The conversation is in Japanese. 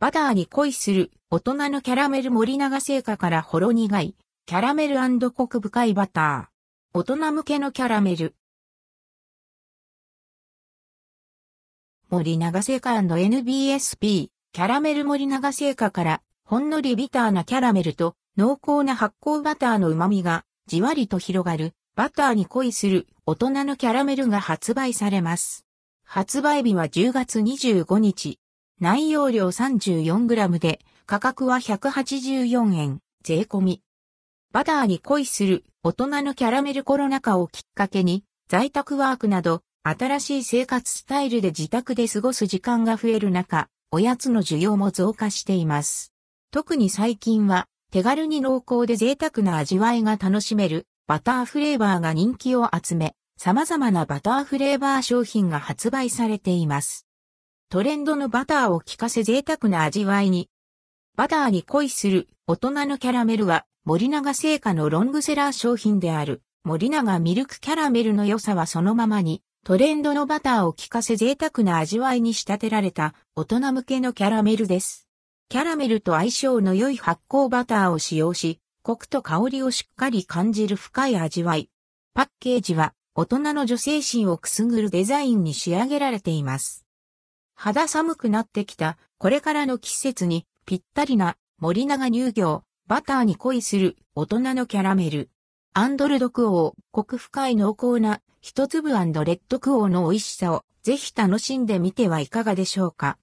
バターに恋する大人のキャラメル森永製菓からほろ苦いキャラメルコク深いバター。大人向けのキャラメル。森永製菓 &NBSP キャラメル森永製菓からほんのりビターなキャラメルと濃厚な発酵バターの旨味がじわりと広がるバターに恋する大人のキャラメルが発売されます。発売日は10月25日。内容量 34g で価格は184円、税込み。バターに恋する大人のキャラメルコロナ禍をきっかけに在宅ワークなど新しい生活スタイルで自宅で過ごす時間が増える中、おやつの需要も増加しています。特に最近は手軽に濃厚で贅沢な味わいが楽しめるバターフレーバーが人気を集め、様々なバターフレーバー商品が発売されています。トレンドのバターを効かせ贅沢な味わいに。バターに恋する大人のキャラメルは森永製菓のロングセラー商品である森永ミルクキャラメルの良さはそのままにトレンドのバターを効かせ贅沢な味わいに仕立てられた大人向けのキャラメルです。キャラメルと相性の良い発酵バターを使用し、コクと香りをしっかり感じる深い味わい。パッケージは大人の女性心をくすぐるデザインに仕上げられています。肌寒くなってきたこれからの季節にぴったりな森永乳業バターに恋する大人のキャラメル。アンドルドクオー、コク深い濃厚な一粒レッドクオーの美味しさをぜひ楽しんでみてはいかがでしょうか。